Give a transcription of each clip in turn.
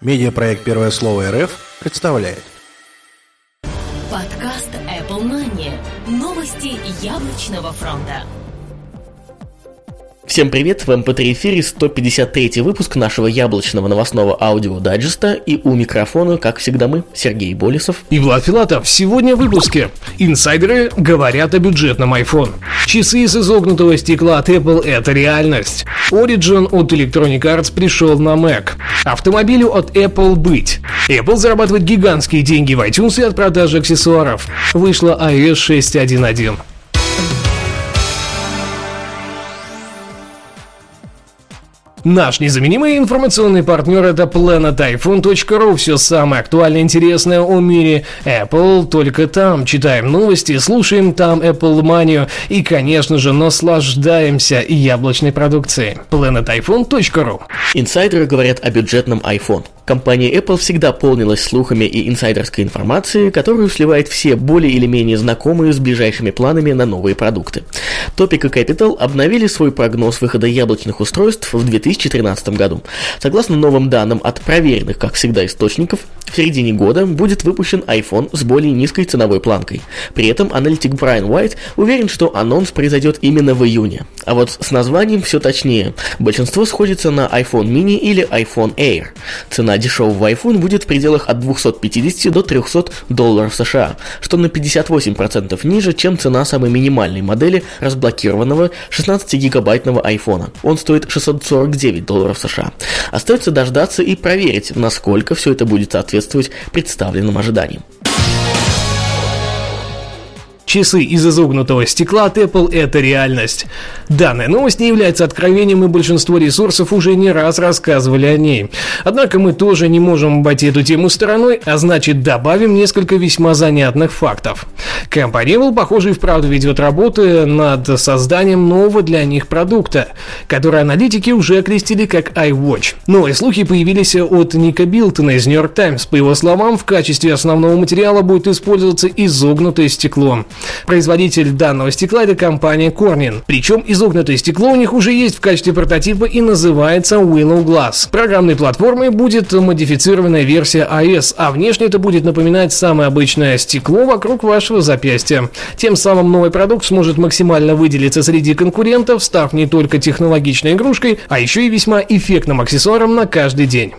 Медиапроект «Первое слово РФ» представляет. Подкаст Apple Money. Новости яблочного фронта. Всем привет, в МП3 эфире 153 выпуск нашего яблочного новостного аудио-дайджеста и у микрофона, как всегда мы, Сергей Болесов и Влад Филатов. Сегодня в выпуске. Инсайдеры говорят о бюджетном iPhone. Часы из изогнутого стекла от Apple – это реальность. Origin от Electronic Arts пришел на Mac. Автомобилю от Apple быть. Apple зарабатывает гигантские деньги в iTunes и от продажи аксессуаров. Вышла iOS 6.1.1. Наш незаменимый информационный партнер это planetiphone.ru. Все самое актуальное и интересное о мире Apple только там. Читаем новости, слушаем там Apple Mania и, конечно же, наслаждаемся яблочной продукцией. planetiphone.ru Инсайдеры говорят о бюджетном iPhone. Компания Apple всегда полнилась слухами и инсайдерской информацией, которую сливает все более или менее знакомые с ближайшими планами на новые продукты. Topic и Capital обновили свой прогноз выхода яблочных устройств в 2013 году. Согласно новым данным от проверенных, как всегда, источников, в середине года будет выпущен iPhone с более низкой ценовой планкой. При этом аналитик Брайан Уайт уверен, что анонс произойдет именно в июне. А вот с названием все точнее. Большинство сходится на iPhone mini или iPhone Air. Цена дешевого iPhone будет в пределах от 250 до 300 долларов США, что на 58% ниже, чем цена самой минимальной модели разблокированного 16-гигабайтного iPhone. Он стоит 649 долларов США. Остается дождаться и проверить, насколько все это будет соответствовать представленным ожиданиям. Часы из изогнутого стекла от Apple – это реальность. Данная новость не является откровением, и большинство ресурсов уже не раз рассказывали о ней. Однако мы тоже не можем обойти эту тему стороной, а значит добавим несколько весьма занятных фактов. Компания Apple, похоже, и вправду ведет работы над созданием нового для них продукта, который аналитики уже окрестили как iWatch. Новые слухи появились от Ника Билтона из New York Times. По его словам, в качестве основного материала будет использоваться изогнутое стекло. Производитель данного стекла это компания Corning. Причем изогнутое стекло у них уже есть в качестве прототипа и называется Willow Glass. Программной платформой будет модифицированная версия iOS, а внешне это будет напоминать самое обычное стекло вокруг вашего запястья. Тем самым новый продукт сможет максимально выделиться среди конкурентов, став не только технологичной игрушкой, а еще и весьма эффектным аксессуаром на каждый день.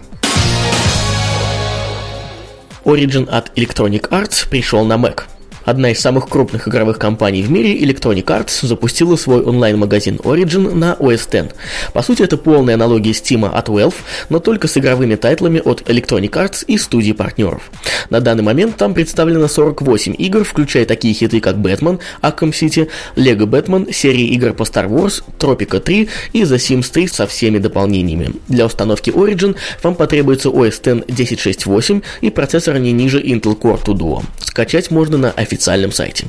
Origin от Electronic Arts пришел на Mac. Одна из самых крупных игровых компаний в мире, Electronic Arts, запустила свой онлайн-магазин Origin на OS X. По сути, это полная аналогия Steam от Valve, но только с игровыми тайтлами от Electronic Arts и студий партнеров. На данный момент там представлено 48 игр, включая такие хиты, как Batman, Arkham City, Lego Batman, серии игр по Star Wars, Tropico 3 и The Sims 3 со всеми дополнениями. Для установки Origin вам потребуется OS X 10.6.8 и процессор не ниже Intel Core 2 Duo. Скачать можно на официальном сайте.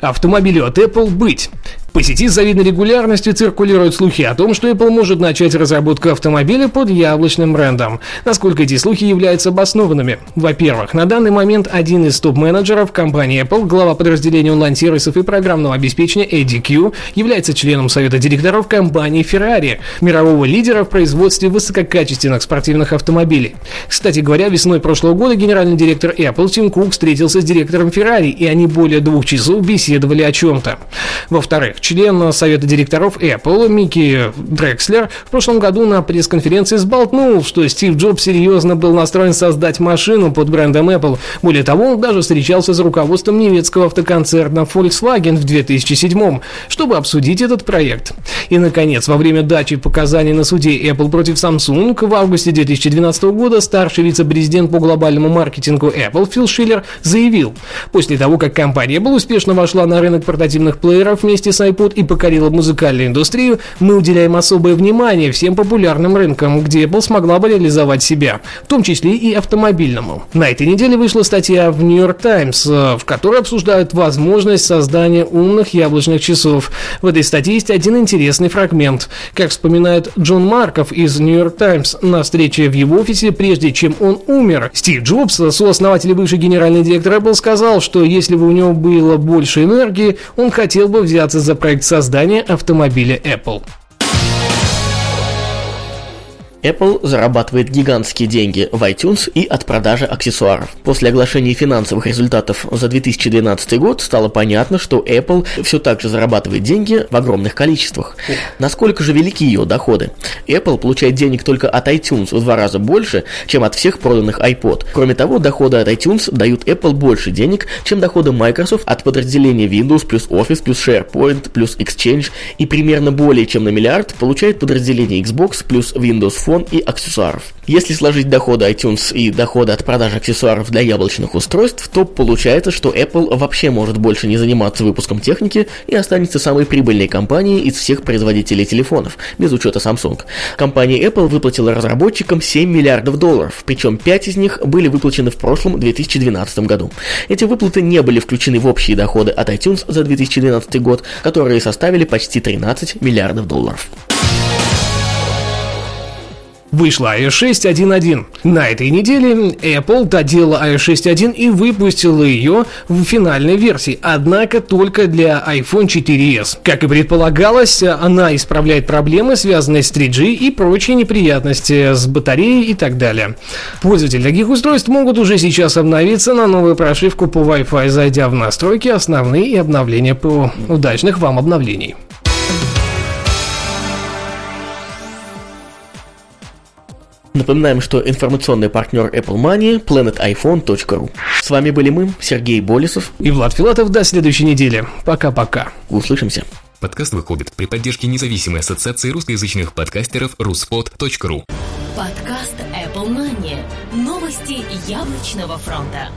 Автомобилю от Apple быть. По сети с завидной регулярностью циркулируют слухи о том, что Apple может начать разработку автомобиля под яблочным брендом. Насколько эти слухи являются обоснованными? Во-первых, на данный момент один из топ-менеджеров компании Apple, глава подразделения онлайн-сервисов и программного обеспечения Эдди Кью, является членом совета директоров компании Ferrari, мирового лидера в производстве высококачественных спортивных автомобилей. Кстати говоря, весной прошлого года генеральный директор Apple Тим Кук встретился с директором Ferrari, и они более двух часов беседовали о чем-то. Во-вторых, член совета директоров Apple Микки Дрекслер в прошлом году на пресс-конференции сболтнул, что Стив Джобс серьезно был настроен создать машину под брендом Apple. Более того, он даже встречался с руководством немецкого автоконцерна Volkswagen в 2007 чтобы обсудить этот проект. И, наконец, во время дачи показаний на суде Apple против Samsung в августе 2012 года старший вице-президент по глобальному маркетингу Apple Фил Шиллер заявил, после того, как компания Apple успешно вошла на рынок портативных плееров вместе с iPod и покорила музыкальную индустрию, мы уделяем особое внимание всем популярным рынкам, где Apple смогла бы реализовать себя, в том числе и автомобильному. На этой неделе вышла статья в New York Times, э, в которой обсуждают возможность создания умных яблочных часов. В этой статье есть один интересный фрагмент. Как вспоминает Джон Марков из New York Times на встрече в его офисе, прежде чем он умер, Стив Джобс, сооснователь и бывший генеральный директор Apple, сказал, что если бы у него было больше энергии, он хотел бы взяться за проект создания автомобиля Apple. Apple зарабатывает гигантские деньги в iTunes и от продажи аксессуаров. После оглашения финансовых результатов за 2012 год стало понятно, что Apple все так же зарабатывает деньги в огромных количествах. Насколько же велики ее доходы? Apple получает денег только от iTunes в два раза больше, чем от всех проданных iPod. Кроме того, доходы от iTunes дают Apple больше денег, чем доходы Microsoft от подразделения Windows плюс Office плюс SharePoint плюс Exchange и примерно более чем на миллиард получает подразделение Xbox плюс Windows Phone и аксессуаров. Если сложить доходы iTunes и доходы от продажи аксессуаров для яблочных устройств, то получается, что Apple вообще может больше не заниматься выпуском техники и останется самой прибыльной компанией из всех производителей телефонов, без учета Samsung. Компания Apple выплатила разработчикам 7 миллиардов долларов, причем 5 из них были выплачены в прошлом 2012 году. Эти выплаты не были включены в общие доходы от iTunes за 2012 год, которые составили почти 13 миллиардов долларов. Вышла iOS 6.1.1. На этой неделе Apple доделала iOS 6.1 и выпустила ее в финальной версии, однако только для iPhone 4s. Как и предполагалось, она исправляет проблемы, связанные с 3G и прочие неприятности с батареей и так далее. Пользователи таких устройств могут уже сейчас обновиться на новую прошивку по Wi-Fi, зайдя в настройки основные и обновления ПО. Удачных вам обновлений! Напоминаем, что информационный партнер Apple Money – planetiphone.ru. С вами были мы, Сергей Болесов и Влад Филатов. До следующей недели. Пока-пока. Услышимся. Подкаст выходит при поддержке независимой ассоциации русскоязычных подкастеров ruspod.ru. Подкаст Apple Money. Новости яблочного фронта.